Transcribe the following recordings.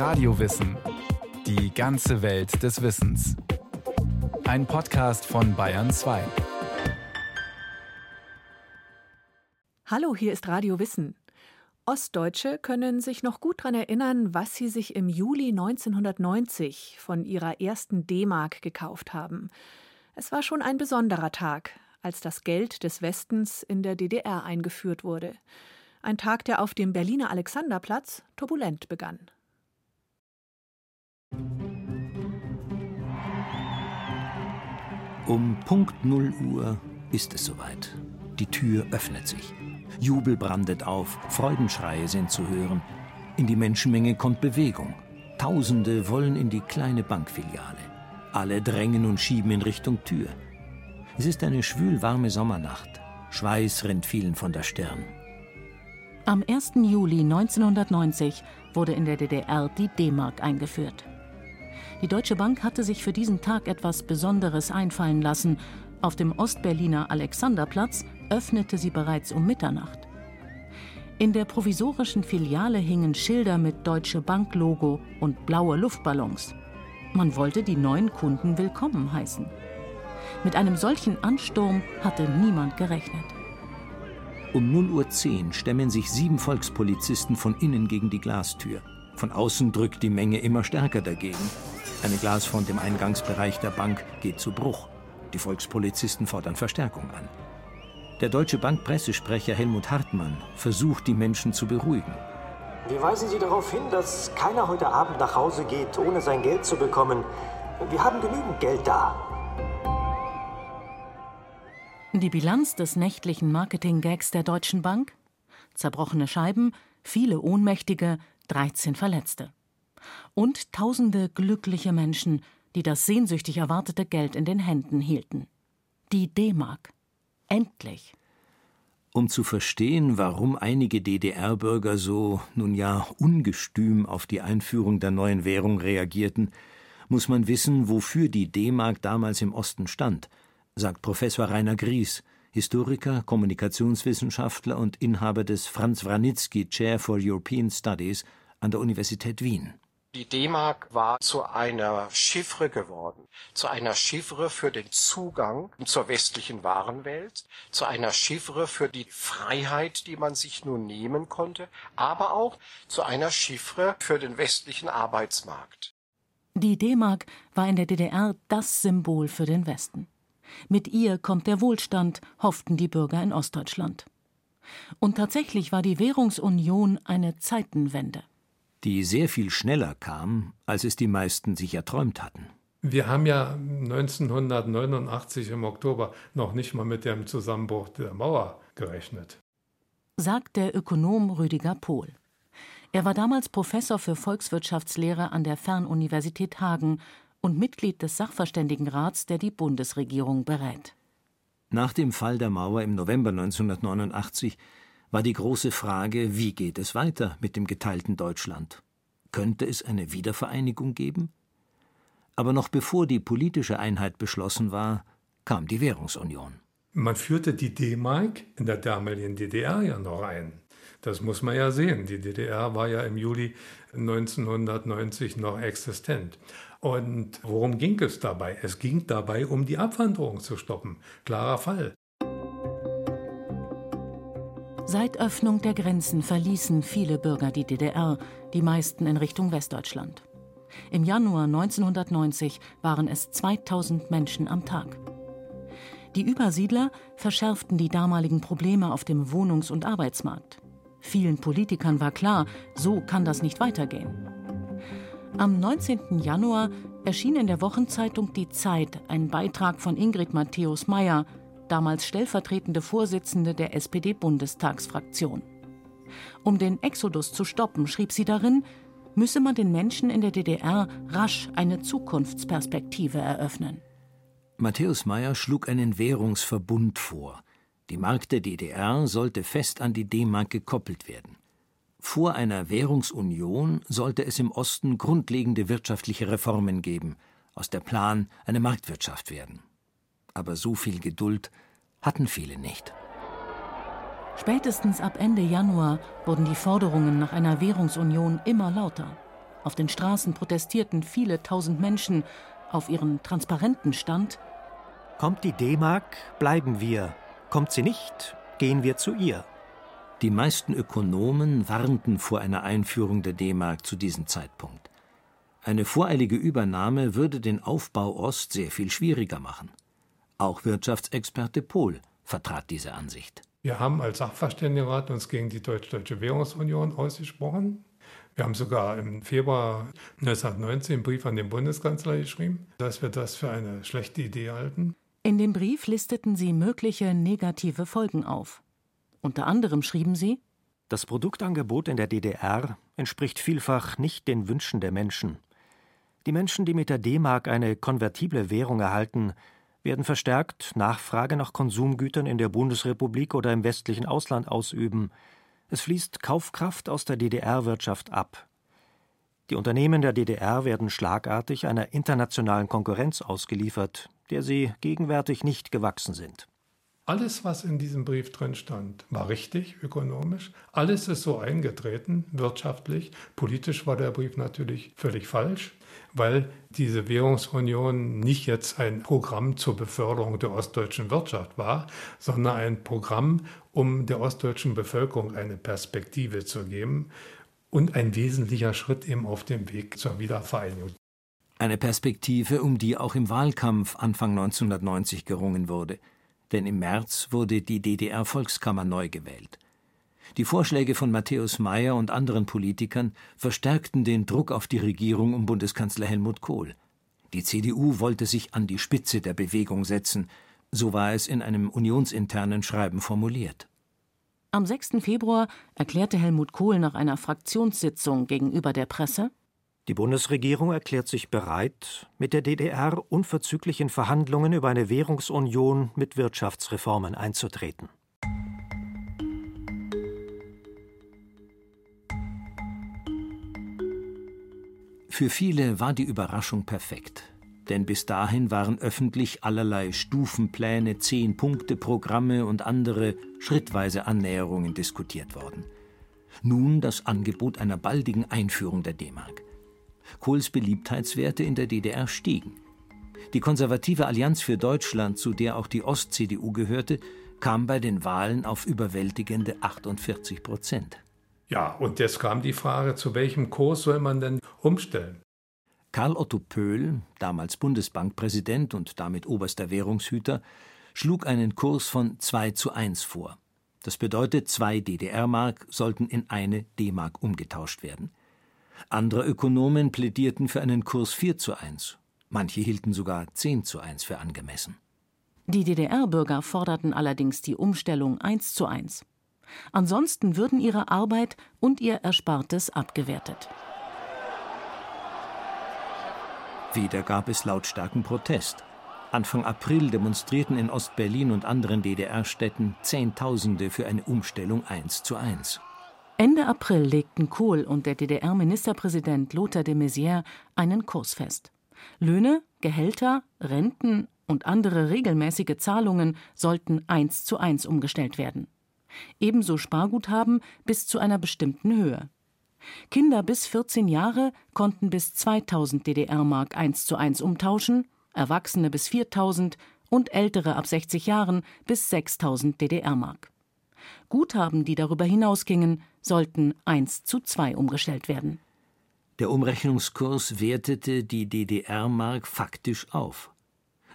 Radiowissen. Die ganze Welt des Wissens. Ein Podcast von Bayern 2. Hallo, hier ist Radio Wissen. Ostdeutsche können sich noch gut daran erinnern, was sie sich im Juli 1990 von ihrer ersten D-Mark gekauft haben. Es war schon ein besonderer Tag, als das Geld des Westens in der DDR eingeführt wurde. Ein Tag, der auf dem Berliner Alexanderplatz turbulent begann. Um Punkt 0 Uhr ist es soweit. Die Tür öffnet sich. Jubel brandet auf, Freudenschreie sind zu hören. In die Menschenmenge kommt Bewegung. Tausende wollen in die kleine Bankfiliale. Alle drängen und schieben in Richtung Tür. Es ist eine schwülwarme Sommernacht. Schweiß rinnt vielen von der Stirn. Am 1. Juli 1990 wurde in der DDR die D-Mark eingeführt. Die Deutsche Bank hatte sich für diesen Tag etwas Besonderes einfallen lassen. Auf dem Ostberliner Alexanderplatz öffnete sie bereits um Mitternacht. In der provisorischen Filiale hingen Schilder mit Deutsche Bank Logo und blaue Luftballons. Man wollte die neuen Kunden willkommen heißen. Mit einem solchen Ansturm hatte niemand gerechnet. Um 0.10 Uhr stemmen sich sieben Volkspolizisten von innen gegen die Glastür. Von außen drückt die Menge immer stärker dagegen. Eine Glasfront im Eingangsbereich der Bank geht zu Bruch. Die Volkspolizisten fordern Verstärkung an. Der Deutsche Bank Pressesprecher Helmut Hartmann versucht, die Menschen zu beruhigen. Wir weisen Sie darauf hin, dass keiner heute Abend nach Hause geht, ohne sein Geld zu bekommen. Wir haben genügend Geld da. Die Bilanz des nächtlichen Marketing-Gags der Deutschen Bank? Zerbrochene Scheiben, viele Ohnmächtige, 13 Verletzte. Und tausende glückliche Menschen, die das sehnsüchtig erwartete Geld in den Händen hielten. Die D-Mark. Endlich. Um zu verstehen, warum einige DDR-Bürger so, nun ja, ungestüm auf die Einführung der neuen Währung reagierten, muss man wissen, wofür die D-Mark damals im Osten stand – sagt Professor Rainer Gries, Historiker, Kommunikationswissenschaftler und Inhaber des Franz Wranitzky Chair for European Studies an der Universität Wien. Die D-Mark war zu einer Chiffre geworden, zu einer Chiffre für den Zugang zur westlichen Warenwelt, zu einer Chiffre für die Freiheit, die man sich nun nehmen konnte, aber auch zu einer Chiffre für den westlichen Arbeitsmarkt. Die D-Mark war in der DDR das Symbol für den Westen. Mit ihr kommt der Wohlstand, hofften die Bürger in Ostdeutschland. Und tatsächlich war die Währungsunion eine Zeitenwende. Die sehr viel schneller kam, als es die meisten sich erträumt hatten. Wir haben ja 1989 im Oktober noch nicht mal mit dem Zusammenbruch der Mauer gerechnet. Sagt der Ökonom Rüdiger Pohl. Er war damals Professor für Volkswirtschaftslehre an der Fernuniversität Hagen und Mitglied des Sachverständigenrats, der die Bundesregierung berät. Nach dem Fall der Mauer im November 1989 war die große Frage, wie geht es weiter mit dem geteilten Deutschland? Könnte es eine Wiedervereinigung geben? Aber noch bevor die politische Einheit beschlossen war, kam die Währungsunion. Man führte die D-Mark in der damaligen DDR ja noch ein. Das muss man ja sehen. Die DDR war ja im Juli 1990 noch existent. Und worum ging es dabei? Es ging dabei um die Abwanderung zu stoppen. Klarer Fall. Seit Öffnung der Grenzen verließen viele Bürger die DDR, die meisten in Richtung Westdeutschland. Im Januar 1990 waren es 2000 Menschen am Tag. Die Übersiedler verschärften die damaligen Probleme auf dem Wohnungs- und Arbeitsmarkt. Vielen Politikern war klar, so kann das nicht weitergehen. Am 19. Januar erschien in der Wochenzeitung Die Zeit ein Beitrag von Ingrid Matthäus Meyer, damals stellvertretende Vorsitzende der SPD-Bundestagsfraktion. Um den Exodus zu stoppen, schrieb sie darin, müsse man den Menschen in der DDR rasch eine Zukunftsperspektive eröffnen. Matthäus Meyer schlug einen Währungsverbund vor. Die Mark der DDR sollte fest an die D-Mark gekoppelt werden. Vor einer Währungsunion sollte es im Osten grundlegende wirtschaftliche Reformen geben, aus der Plan eine Marktwirtschaft werden. Aber so viel Geduld hatten viele nicht. Spätestens ab Ende Januar wurden die Forderungen nach einer Währungsunion immer lauter. Auf den Straßen protestierten viele tausend Menschen. Auf ihren Transparenten stand Kommt die D-Mark, bleiben wir. Kommt sie nicht, gehen wir zu ihr. Die meisten Ökonomen warnten vor einer Einführung der D-Mark zu diesem Zeitpunkt. Eine voreilige Übernahme würde den Aufbau Ost sehr viel schwieriger machen. Auch Wirtschaftsexperte Pohl vertrat diese Ansicht. Wir haben als Sachverständigenrat uns gegen die Deutsch-Deutsche Währungsunion ausgesprochen. Wir haben sogar im Februar 1919 einen Brief an den Bundeskanzler geschrieben, dass wir das für eine schlechte Idee halten. In dem Brief listeten sie mögliche negative Folgen auf. Unter anderem schrieben sie Das Produktangebot in der DDR entspricht vielfach nicht den Wünschen der Menschen. Die Menschen, die mit der D-Mark eine konvertible Währung erhalten, werden verstärkt Nachfrage nach Konsumgütern in der Bundesrepublik oder im westlichen Ausland ausüben. Es fließt Kaufkraft aus der DDR-Wirtschaft ab. Die Unternehmen der DDR werden schlagartig einer internationalen Konkurrenz ausgeliefert, der sie gegenwärtig nicht gewachsen sind. Alles, was in diesem Brief drin stand, war richtig ökonomisch. Alles ist so eingetreten, wirtschaftlich. Politisch war der Brief natürlich völlig falsch, weil diese Währungsunion nicht jetzt ein Programm zur Beförderung der ostdeutschen Wirtschaft war, sondern ein Programm, um der ostdeutschen Bevölkerung eine Perspektive zu geben und ein wesentlicher Schritt eben auf dem Weg zur Wiedervereinigung. Eine Perspektive, um die auch im Wahlkampf Anfang 1990 gerungen wurde denn im März wurde die DDR-Volkskammer neu gewählt. Die Vorschläge von Matthäus Meyer und anderen Politikern verstärkten den Druck auf die Regierung um Bundeskanzler Helmut Kohl. Die CDU wollte sich an die Spitze der Bewegung setzen, so war es in einem unionsinternen Schreiben formuliert. Am 6. Februar erklärte Helmut Kohl nach einer Fraktionssitzung gegenüber der Presse die Bundesregierung erklärt sich bereit, mit der DDR unverzüglich in Verhandlungen über eine Währungsunion mit Wirtschaftsreformen einzutreten. Für viele war die Überraschung perfekt, denn bis dahin waren öffentlich allerlei Stufenpläne, Zehn-Punkte-Programme und andere schrittweise Annäherungen diskutiert worden. Nun das Angebot einer baldigen Einführung der D-Mark. Kohls Beliebtheitswerte in der DDR stiegen. Die konservative Allianz für Deutschland, zu der auch die Ost-CDU gehörte, kam bei den Wahlen auf überwältigende 48 Prozent. Ja, und jetzt kam die Frage, zu welchem Kurs soll man denn umstellen? Karl Otto Pöhl, damals Bundesbankpräsident und damit oberster Währungshüter, schlug einen Kurs von 2 zu 1 vor. Das bedeutet, zwei DDR-Mark sollten in eine D-Mark umgetauscht werden. Andere Ökonomen plädierten für einen Kurs 4 zu 1. Manche hielten sogar 10 zu 1 für angemessen. Die DDR-Bürger forderten allerdings die Umstellung 1 zu 1. Ansonsten würden ihre Arbeit und ihr Erspartes abgewertet. Wieder gab es lautstarken Protest. Anfang April demonstrierten in Ostberlin und anderen DDR-Städten Zehntausende für eine Umstellung 1 zu 1. Ende April legten Kohl und der DDR-Ministerpräsident Lothar de Maizière einen Kurs fest. Löhne, Gehälter, Renten und andere regelmäßige Zahlungen sollten eins zu eins umgestellt werden. Ebenso Sparguthaben bis zu einer bestimmten Höhe. Kinder bis 14 Jahre konnten bis 2000 DDR-Mark eins zu eins umtauschen, Erwachsene bis 4000 und Ältere ab 60 Jahren bis 6000 DDR-Mark. Guthaben, die darüber hinausgingen, sollten 1 zu 2 umgestellt werden. Der Umrechnungskurs wertete die DDR-Mark faktisch auf.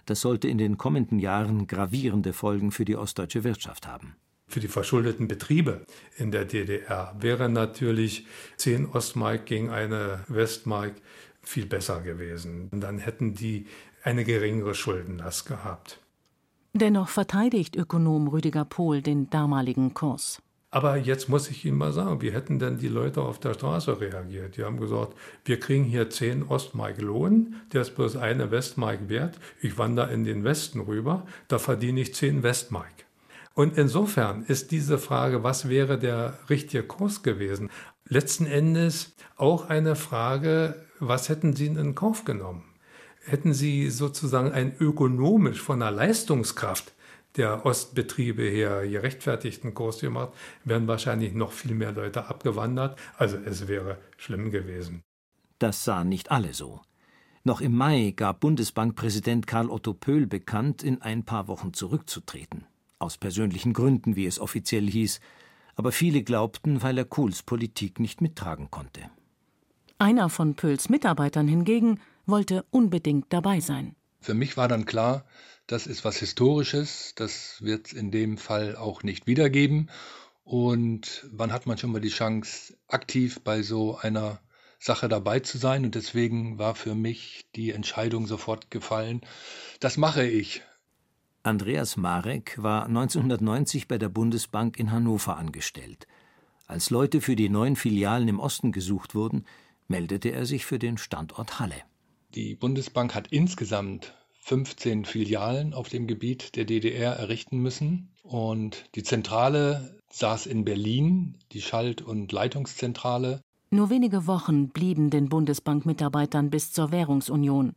Das sollte in den kommenden Jahren gravierende Folgen für die ostdeutsche Wirtschaft haben. Für die verschuldeten Betriebe in der DDR wäre natürlich 10 Ostmark gegen eine Westmark viel besser gewesen. Und dann hätten die eine geringere Schuldenlast gehabt. Dennoch verteidigt Ökonom Rüdiger Pohl den damaligen Kurs. Aber jetzt muss ich Ihnen mal sagen, wie hätten denn die Leute auf der Straße reagiert? Die haben gesagt, wir kriegen hier 10 Ostmark Lohn, der ist bloß eine Westmark wert. Ich wandere in den Westen rüber, da verdiene ich 10 Westmark. Und insofern ist diese Frage, was wäre der richtige Kurs gewesen, letzten Endes auch eine Frage, was hätten Sie in Kauf genommen? Hätten sie sozusagen ein ökonomisch von der Leistungskraft der Ostbetriebe her gerechtfertigten Kurs gemacht, wären wahrscheinlich noch viel mehr Leute abgewandert. Also es wäre schlimm gewesen. Das sahen nicht alle so. Noch im Mai gab Bundesbankpräsident Karl Otto Pöhl bekannt, in ein paar Wochen zurückzutreten. Aus persönlichen Gründen, wie es offiziell hieß. Aber viele glaubten, weil er Kohls Politik nicht mittragen konnte. Einer von Pöhls Mitarbeitern hingegen wollte unbedingt dabei sein. Für mich war dann klar, das ist was Historisches, das wird es in dem Fall auch nicht wiedergeben. Und wann hat man schon mal die Chance, aktiv bei so einer Sache dabei zu sein. Und deswegen war für mich die Entscheidung sofort gefallen, das mache ich. Andreas Marek war 1990 bei der Bundesbank in Hannover angestellt. Als Leute für die neuen Filialen im Osten gesucht wurden, meldete er sich für den Standort Halle. Die Bundesbank hat insgesamt 15 Filialen auf dem Gebiet der DDR errichten müssen. Und die Zentrale saß in Berlin, die Schalt- und Leitungszentrale. Nur wenige Wochen blieben den Bundesbankmitarbeitern bis zur Währungsunion.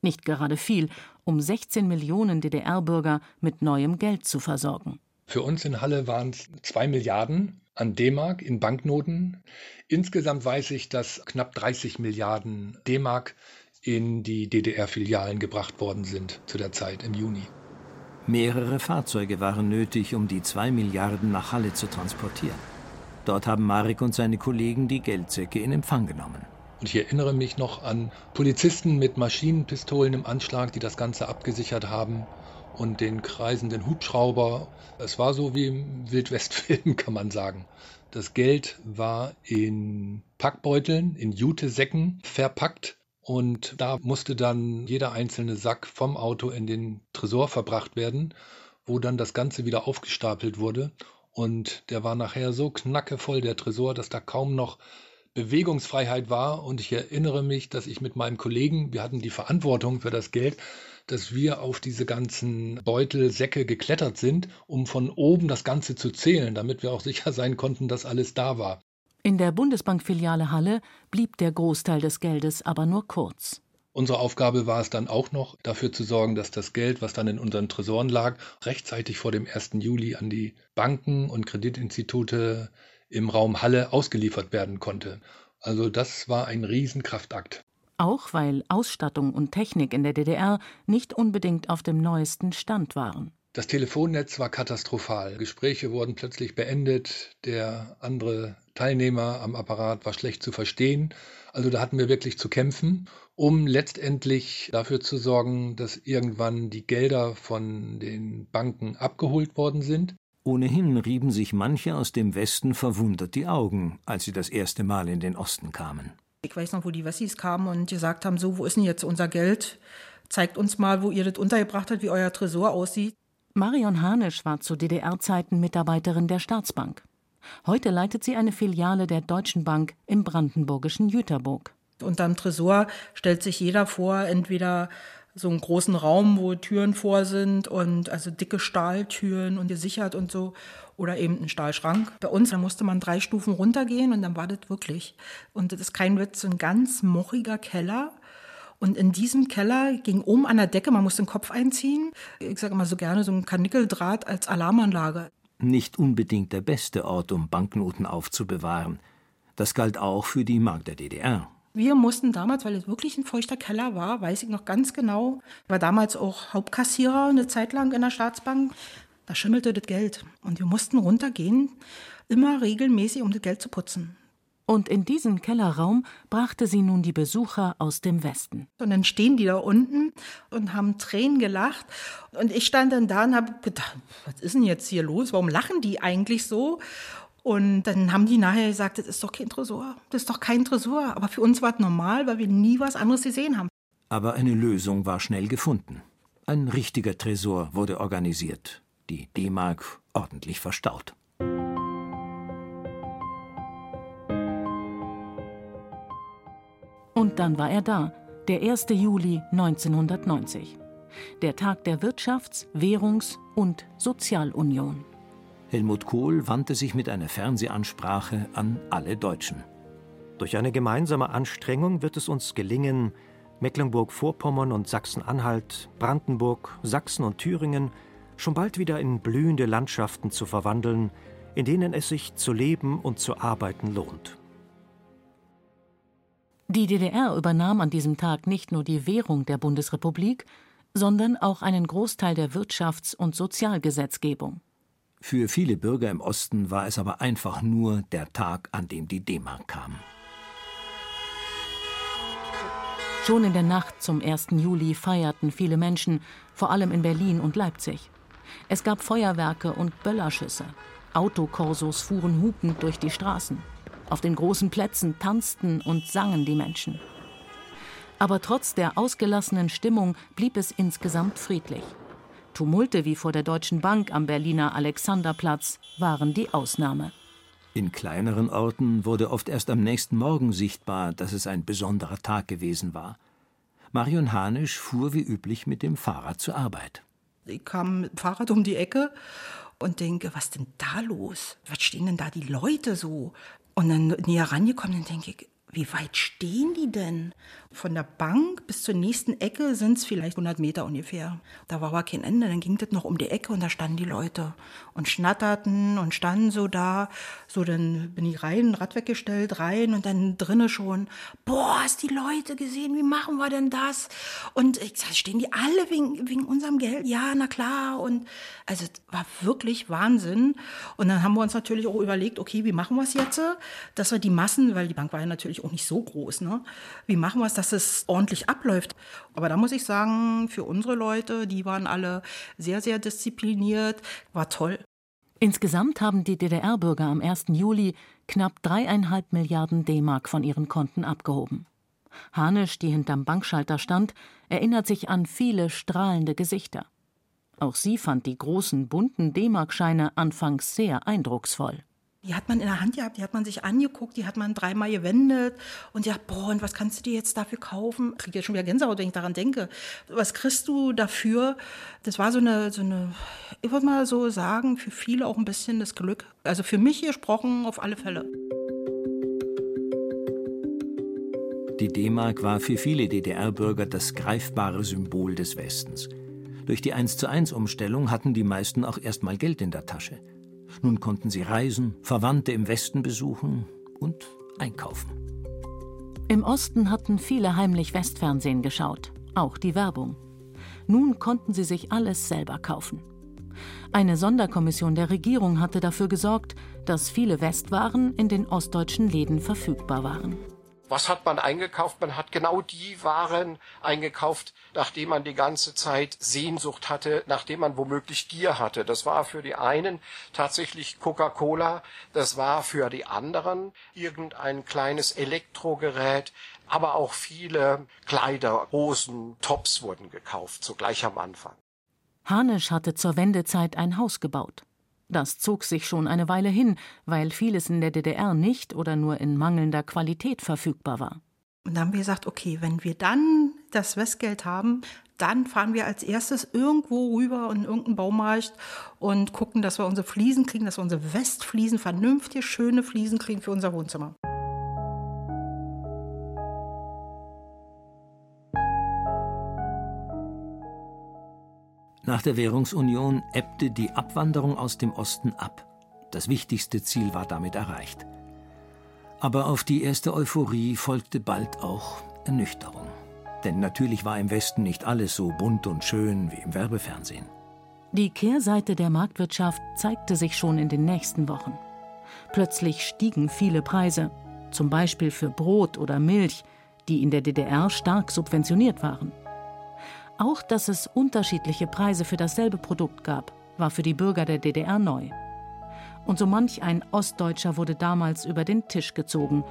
Nicht gerade viel, um 16 Millionen DDR-Bürger mit neuem Geld zu versorgen. Für uns in Halle waren es zwei Milliarden an D-Mark in Banknoten. Insgesamt weiß ich, dass knapp 30 Milliarden D-Mark in die DDR-Filialen gebracht worden sind zu der Zeit im Juni. Mehrere Fahrzeuge waren nötig, um die zwei Milliarden nach Halle zu transportieren. Dort haben Marek und seine Kollegen die Geldsäcke in Empfang genommen. Und ich erinnere mich noch an Polizisten mit Maschinenpistolen im Anschlag, die das Ganze abgesichert haben und den kreisenden Hubschrauber. Es war so wie im Wildwestfilm, kann man sagen. Das Geld war in Packbeuteln, in Jutesäcken verpackt und da musste dann jeder einzelne Sack vom Auto in den Tresor verbracht werden, wo dann das Ganze wieder aufgestapelt wurde. Und der war nachher so knackevoll, der Tresor, dass da kaum noch Bewegungsfreiheit war. Und ich erinnere mich, dass ich mit meinem Kollegen, wir hatten die Verantwortung für das Geld, dass wir auf diese ganzen Beutel, Säcke geklettert sind, um von oben das Ganze zu zählen, damit wir auch sicher sein konnten, dass alles da war. In der Bundesbankfiliale Halle blieb der Großteil des Geldes aber nur kurz. Unsere Aufgabe war es dann auch noch, dafür zu sorgen, dass das Geld, was dann in unseren Tresoren lag, rechtzeitig vor dem 1. Juli an die Banken und Kreditinstitute im Raum Halle ausgeliefert werden konnte. Also das war ein Riesenkraftakt. Auch weil Ausstattung und Technik in der DDR nicht unbedingt auf dem neuesten Stand waren. Das Telefonnetz war katastrophal. Gespräche wurden plötzlich beendet. Der andere Teilnehmer am Apparat war schlecht zu verstehen. Also da hatten wir wirklich zu kämpfen, um letztendlich dafür zu sorgen, dass irgendwann die Gelder von den Banken abgeholt worden sind. Ohnehin rieben sich manche aus dem Westen verwundert die Augen, als sie das erste Mal in den Osten kamen. Ich weiß noch, wo die Wessis kamen und gesagt haben, so, wo ist denn jetzt unser Geld? Zeigt uns mal, wo ihr das untergebracht habt, wie euer Tresor aussieht. Marion Hanisch war zu DDR-Zeiten Mitarbeiterin der Staatsbank. Heute leitet sie eine Filiale der Deutschen Bank im brandenburgischen Jüterburg. Unterm Tresor stellt sich jeder vor, entweder so einen großen Raum, wo Türen vor sind und also dicke Stahltüren und gesichert und so oder eben ein Stahlschrank. Bei uns, da musste man drei Stufen runtergehen und dann war das wirklich. Und das ist kein Witz, so ein ganz mochiger Keller. Und in diesem Keller ging oben an der Decke, man musste den Kopf einziehen. Ich sage immer so gerne so ein Kanickeldraht als Alarmanlage nicht unbedingt der beste Ort, um Banknoten aufzubewahren. Das galt auch für die Mark der DDR. Wir mussten damals, weil es wirklich ein feuchter Keller war, weiß ich noch ganz genau, war damals auch Hauptkassierer eine Zeit lang in der Staatsbank. Da schimmelte das Geld. Und wir mussten runtergehen, immer regelmäßig, um das Geld zu putzen. Und in diesen Kellerraum brachte sie nun die Besucher aus dem Westen. Und dann stehen die da unten und haben Tränen gelacht. Und ich stand dann da und habe gedacht, was ist denn jetzt hier los? Warum lachen die eigentlich so? Und dann haben die nachher gesagt, das ist doch kein Tresor. Das ist doch kein Tresor. Aber für uns war es normal, weil wir nie was anderes gesehen haben. Aber eine Lösung war schnell gefunden. Ein richtiger Tresor wurde organisiert. Die D-Mark ordentlich verstaut. Und dann war er da, der 1. Juli 1990. Der Tag der Wirtschafts-, Währungs- und Sozialunion. Helmut Kohl wandte sich mit einer Fernsehansprache an alle Deutschen. Durch eine gemeinsame Anstrengung wird es uns gelingen, Mecklenburg-Vorpommern und Sachsen-Anhalt, Brandenburg, Sachsen und Thüringen schon bald wieder in blühende Landschaften zu verwandeln, in denen es sich zu leben und zu arbeiten lohnt. Die DDR übernahm an diesem Tag nicht nur die Währung der Bundesrepublik, sondern auch einen Großteil der Wirtschafts- und Sozialgesetzgebung. Für viele Bürger im Osten war es aber einfach nur der Tag, an dem die D-Mark kam. Schon in der Nacht zum 1. Juli feierten viele Menschen, vor allem in Berlin und Leipzig. Es gab Feuerwerke und Böllerschüsse. Autokorsos fuhren hupend durch die Straßen. Auf den großen Plätzen tanzten und sangen die Menschen. Aber trotz der ausgelassenen Stimmung blieb es insgesamt friedlich. Tumulte wie vor der Deutschen Bank am Berliner Alexanderplatz waren die Ausnahme. In kleineren Orten wurde oft erst am nächsten Morgen sichtbar, dass es ein besonderer Tag gewesen war. Marion Hanisch fuhr wie üblich mit dem Fahrrad zur Arbeit. Ich kam mit dem Fahrrad um die Ecke und denke, was ist denn da los? Was stehen denn da die Leute so? Und dann näher rangekommen, dann denke ich, wie weit stehen die denn? Von der Bank bis zur nächsten Ecke sind es vielleicht 100 Meter ungefähr. Da war aber kein Ende. Dann ging das noch um die Ecke und da standen die Leute und schnatterten und standen so da. So, dann bin ich rein, Rad weggestellt, rein und dann drinnen schon. Boah, hast die Leute gesehen? Wie machen wir denn das? Und ich sag, stehen die alle wegen, wegen unserem Geld? Ja, na klar. Und also, es war wirklich Wahnsinn. Und dann haben wir uns natürlich auch überlegt, okay, wie machen wir es jetzt? Dass wir die Massen, weil die Bank war ja natürlich auch nicht so groß, ne? Wie machen wir es, dass es ordentlich abläuft. Aber da muss ich sagen, für unsere Leute, die waren alle sehr, sehr diszipliniert, war toll. Insgesamt haben die DDR-Bürger am 1. Juli knapp dreieinhalb Milliarden D-Mark von ihren Konten abgehoben. Hanisch, die hinterm Bankschalter stand, erinnert sich an viele strahlende Gesichter. Auch sie fand die großen bunten D-Mark-Scheine anfangs sehr eindrucksvoll. Die hat man in der Hand gehabt, die hat man sich angeguckt, die hat man dreimal gewendet und ja, boah, und was kannst du dir jetzt dafür kaufen? Ich kriege jetzt schon wieder Gänsehaut, wenn ich daran denke. Was kriegst du dafür? Das war so eine, so eine, ich würde mal so sagen, für viele auch ein bisschen das Glück. Also für mich gesprochen auf alle Fälle. Die D-Mark war für viele DDR-Bürger das greifbare Symbol des Westens. Durch die 1 zu 1 Umstellung hatten die meisten auch erstmal Geld in der Tasche. Nun konnten sie reisen, Verwandte im Westen besuchen und einkaufen. Im Osten hatten viele heimlich Westfernsehen geschaut, auch die Werbung. Nun konnten sie sich alles selber kaufen. Eine Sonderkommission der Regierung hatte dafür gesorgt, dass viele Westwaren in den ostdeutschen Läden verfügbar waren. Was hat man eingekauft? Man hat genau die Waren eingekauft, nachdem man die ganze Zeit Sehnsucht hatte, nachdem man womöglich Gier hatte. Das war für die einen tatsächlich Coca-Cola, das war für die anderen irgendein kleines Elektrogerät, aber auch viele Kleider, Hosen, Tops wurden gekauft, zugleich am Anfang. Hanisch hatte zur Wendezeit ein Haus gebaut. Das zog sich schon eine Weile hin, weil vieles in der DDR nicht oder nur in mangelnder Qualität verfügbar war. Und dann haben wir gesagt, okay, wenn wir dann das Westgeld haben, dann fahren wir als erstes irgendwo rüber in irgendeinen Baumarkt und gucken, dass wir unsere Fliesen kriegen, dass wir unsere Westfliesen, vernünftige, schöne Fliesen kriegen für unser Wohnzimmer. Nach der Währungsunion ebbte die Abwanderung aus dem Osten ab. Das wichtigste Ziel war damit erreicht. Aber auf die erste Euphorie folgte bald auch Ernüchterung. Denn natürlich war im Westen nicht alles so bunt und schön wie im Werbefernsehen. Die Kehrseite der Marktwirtschaft zeigte sich schon in den nächsten Wochen. Plötzlich stiegen viele Preise, zum Beispiel für Brot oder Milch, die in der DDR stark subventioniert waren. Auch, dass es unterschiedliche Preise für dasselbe Produkt gab, war für die Bürger der DDR neu. Und so manch ein Ostdeutscher wurde damals über den Tisch gezogen.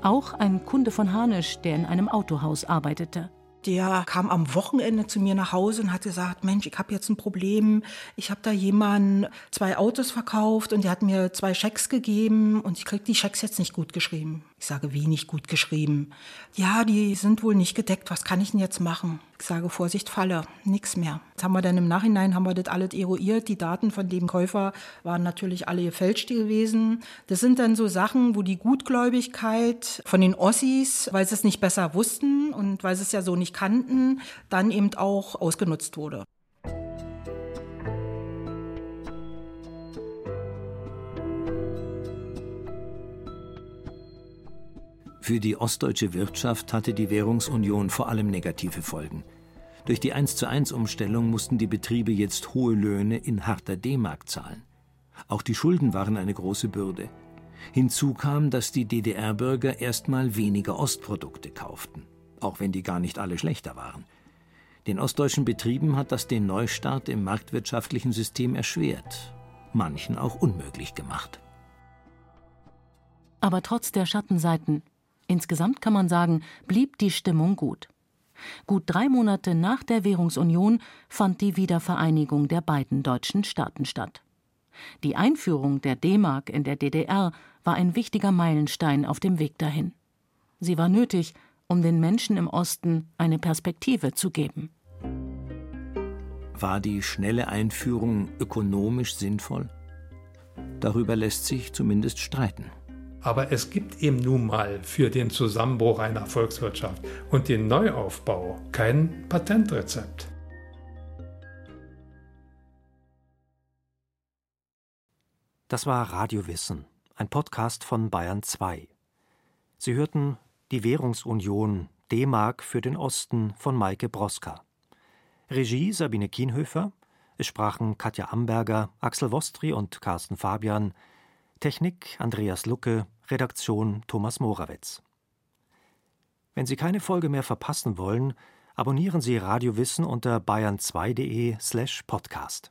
Auch ein Kunde von Hanisch, der in einem Autohaus arbeitete. Der kam am Wochenende zu mir nach Hause und hat gesagt, Mensch, ich habe jetzt ein Problem. Ich habe da jemanden zwei Autos verkauft und der hat mir zwei Schecks gegeben und ich kriege die Schecks jetzt nicht gut geschrieben. Ich sage, wie nicht gut geschrieben? Ja, die sind wohl nicht gedeckt. Was kann ich denn jetzt machen? Ich sage, Vorsicht, Falle, nichts mehr. Jetzt haben wir dann im Nachhinein, haben wir das alles eruiert. Die Daten von dem Käufer waren natürlich alle gefälscht gewesen. Das sind dann so Sachen, wo die Gutgläubigkeit von den Ossis, weil sie es nicht besser wussten und weil sie es ja so nicht kannten, dann eben auch ausgenutzt wurde. Für die ostdeutsche Wirtschaft hatte die Währungsunion vor allem negative Folgen. Durch die 1 zu 1 Umstellung mussten die Betriebe jetzt hohe Löhne in harter D-Mark zahlen. Auch die Schulden waren eine große Bürde. Hinzu kam, dass die DDR-Bürger erstmal weniger Ostprodukte kauften, auch wenn die gar nicht alle schlechter waren. Den ostdeutschen Betrieben hat das den Neustart im marktwirtschaftlichen System erschwert, manchen auch unmöglich gemacht. Aber trotz der Schattenseiten, insgesamt kann man sagen, blieb die Stimmung gut. Gut drei Monate nach der Währungsunion fand die Wiedervereinigung der beiden deutschen Staaten statt. Die Einführung der D-Mark in der DDR war ein wichtiger Meilenstein auf dem Weg dahin. Sie war nötig, um den Menschen im Osten eine Perspektive zu geben. War die schnelle Einführung ökonomisch sinnvoll? Darüber lässt sich zumindest streiten. Aber es gibt eben nun mal für den Zusammenbruch einer Volkswirtschaft und den Neuaufbau kein Patentrezept. Das war Radio Wissen, ein Podcast von Bayern 2. Sie hörten Die Währungsunion D-Mark für den Osten von Maike Broska. Regie Sabine Kienhöfer. Es sprachen Katja Amberger, Axel Wostri und Carsten Fabian. Technik Andreas Lucke, Redaktion Thomas Morawetz. Wenn Sie keine Folge mehr verpassen wollen, abonnieren Sie Radio Wissen unter bayern2.de slash podcast.